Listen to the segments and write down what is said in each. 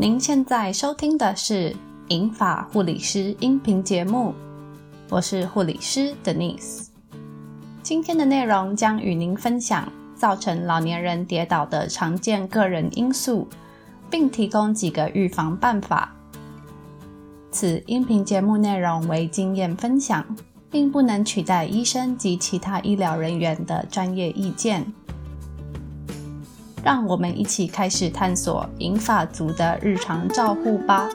您现在收听的是《银发护理师》音频节目，我是护理师 Denise。今天的内容将与您分享造成老年人跌倒的常见个人因素，并提供几个预防办法。此音频节目内容为经验分享，并不能取代医生及其他医疗人员的专业意见。让我们一起开始探索银发族的日常照护吧。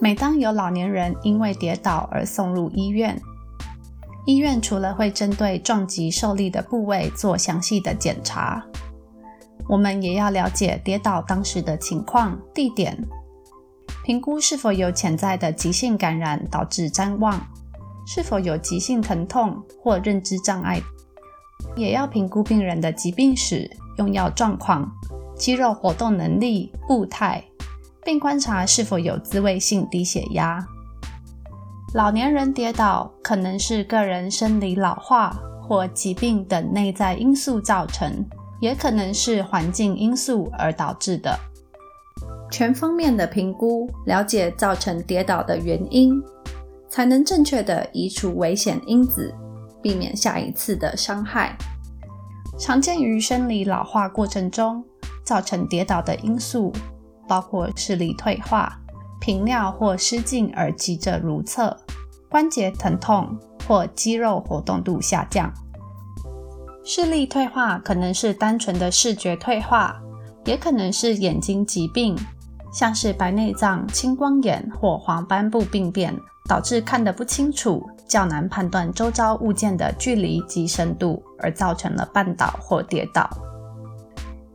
每当有老年人因为跌倒而送入医院，医院除了会针对撞击受力的部位做详细的检查，我们也要了解跌倒当时的情况、地点，评估是否有潜在的急性感染导致谵妄。是否有急性疼痛或认知障碍，也要评估病人的疾病史、用药状况、肌肉活动能力、步态，并观察是否有自卫性低血压。老年人跌倒可能是个人生理老化或疾病等内在因素造成，也可能是环境因素而导致的。全方面的评估，了解造成跌倒的原因。才能正确的移除危险因子，避免下一次的伤害。常见于生理老化过程中造成跌倒的因素，包括视力退化、频尿或失禁而急着如厕、关节疼痛或肌肉活动度下降。视力退化可能是单纯的视觉退化，也可能是眼睛疾病，像是白内障、青光眼或黄斑部病变。导致看得不清楚，较难判断周遭物件的距离及深度，而造成了绊倒或跌倒。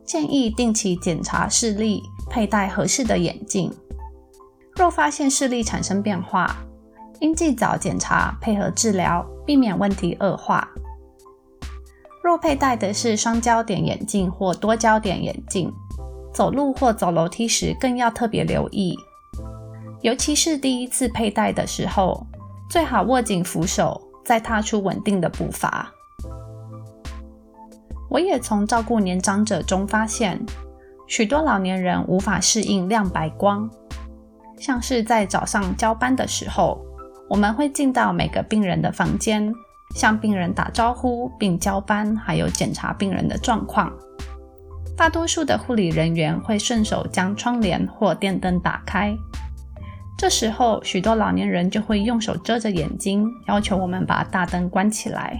建议定期检查视力，佩戴合适的眼镜。若发现视力产生变化，应尽早检查，配合治疗，避免问题恶化。若佩戴的是双焦点眼镜或多焦点眼镜，走路或走楼梯时更要特别留意。尤其是第一次佩戴的时候，最好握紧扶手，再踏出稳定的步伐。我也从照顾年长者中发现，许多老年人无法适应亮白光，像是在早上交班的时候，我们会进到每个病人的房间，向病人打招呼并交班，还有检查病人的状况。大多数的护理人员会顺手将窗帘或电灯打开。这时候，许多老年人就会用手遮着眼睛，要求我们把大灯关起来。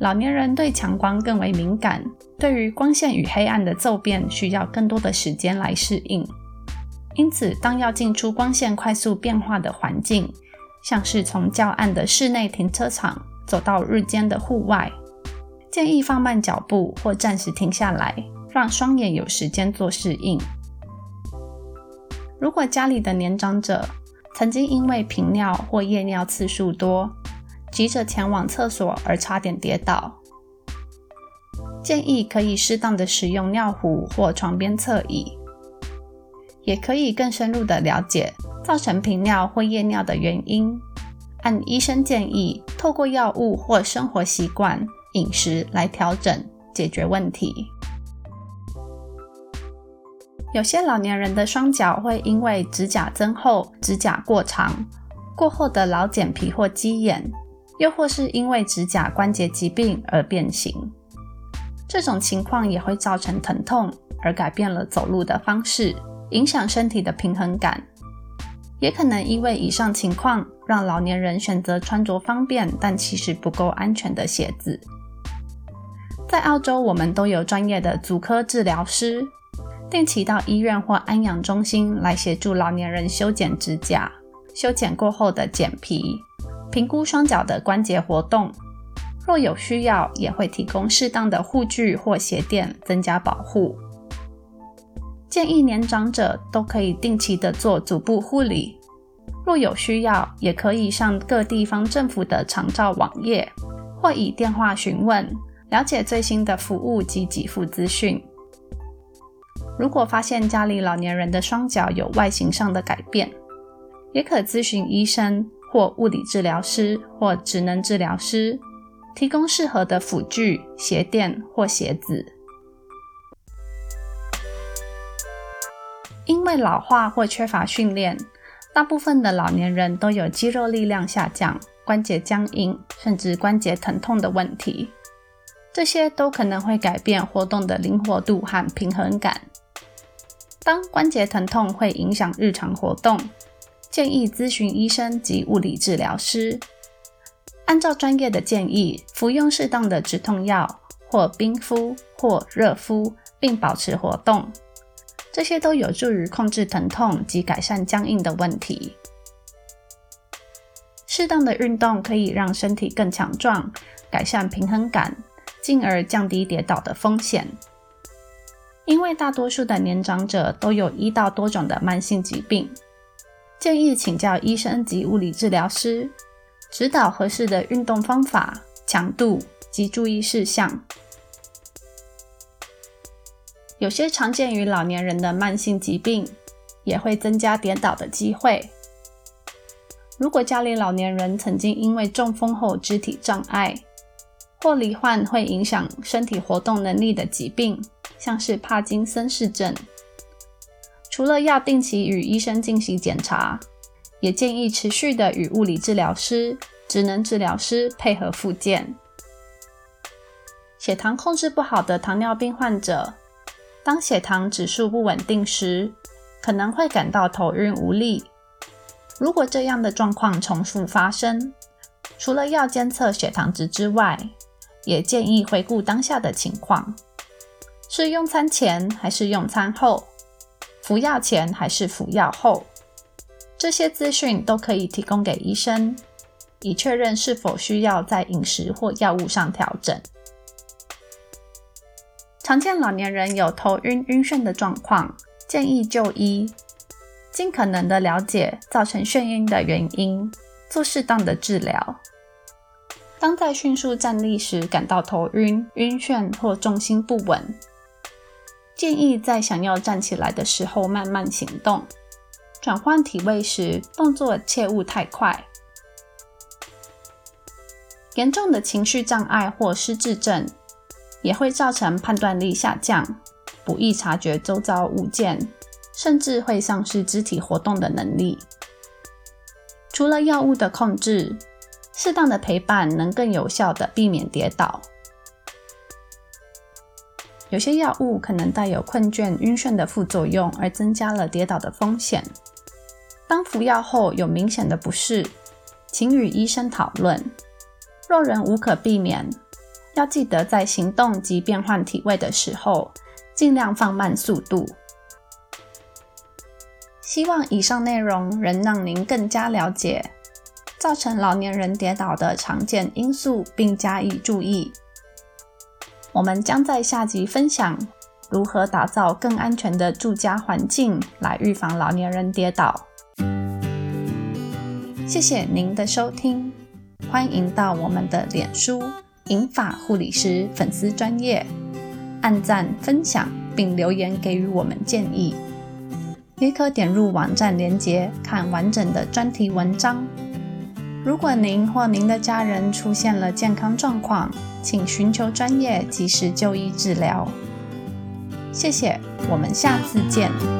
老年人对强光更为敏感，对于光线与黑暗的骤变需要更多的时间来适应。因此，当要进出光线快速变化的环境，像是从较暗的室内停车场走到日间的户外，建议放慢脚步或暂时停下来，让双眼有时间做适应。如果家里的年长者曾经因为频尿或夜尿次数多，急着前往厕所而差点跌倒，建议可以适当的使用尿壶或床边侧椅，也可以更深入的了解造成频尿或夜尿的原因，按医生建议，透过药物或生活习惯、饮食来调整解决问题。有些老年人的双脚会因为指甲增厚、指甲过长、过厚的老茧皮或鸡眼，又或是因为指甲关节疾病而变形。这种情况也会造成疼痛，而改变了走路的方式，影响身体的平衡感。也可能因为以上情况，让老年人选择穿着方便但其实不够安全的鞋子。在澳洲，我们都有专业的足科治疗师。定期到医院或安养中心来协助老年人修剪指甲，修剪过后的剪皮，评估双脚的关节活动。若有需要，也会提供适当的护具或鞋垫，增加保护。建议年长者都可以定期的做足部护理。若有需要，也可以上各地方政府的长照网页，或以电话询问，了解最新的服务及给付资讯。如果发现家里老年人的双脚有外形上的改变也可咨询医生或物理治疗师或职能治疗师提供适合的辅具鞋垫或鞋子。因为老化或缺乏训练大部分的老年人都有肌肉力量下降关节僵硬甚至关节疼痛的问题这些都可能会改变活动的灵活度和平衡感。当关节疼痛会影响日常活动，建议咨询医生及物理治疗师，按照专业的建议服用适当的止痛药，或冰敷或热敷，并保持活动。这些都有助于控制疼痛及改善僵硬的问题。适当的运动可以让身体更强壮，改善平衡感，进而降低跌倒的风险。因为大多数的年长者都有一到多种的慢性疾病，建议请教医生及物理治疗师，指导合适的运动方法、强度及注意事项。有些常见于老年人的慢性疾病，也会增加跌倒的机会。如果家里老年人曾经因为中风后肢体障碍，或罹患会影响身体活动能力的疾病，像是帕金森氏症，除了要定期与医生进行检查，也建议持续的与物理治疗师、职能治疗师配合复健。血糖控制不好的糖尿病患者。当血糖指数不稳定时，可能会感到头晕无力。如果这样的状况重复发生，除了要监测血糖值之外，也建议回顾当下的情况：是用餐前还是用餐后？服药前还是服药后？这些资讯都可以提供给医生，以确认是否需要在饮食或药物上调整。常见老年人有头晕、晕眩的状况，建议就医，尽可能的了解造成眩晕的原因，做适当的治疗。当在迅速站立时感到头晕、晕眩或重心不稳，建议在想要站起来的时候慢慢行动。转换体位时，动作切勿太快。严重的情绪障碍或失智症。也会造成判断力下降，不易察觉周遭物件，甚至会丧失肢体活动的能力。除了药物的控制，适当的陪伴能更有效的避免跌倒。有些药物可能带有困倦、晕眩的副作用，而增加了跌倒的风险。当服药后有明显的不适，请与医生讨论。若仍无可避免，要记得在行动及变换体位的时候，尽量放慢速度。希望以上内容能让您更加了解造成老年人跌倒的常见因素，并加以注意。我们将在下集分享如何打造更安全的住家环境，来预防老年人跌倒。谢谢您的收听，欢迎到我们的脸书。银发护理师粉丝专业，按赞分享并留言给予我们建议，也可点入网站连结看完整的专题文章。如果您或您的家人出现了健康状况，请寻求专业及时就医治疗。谢谢，我们下次见。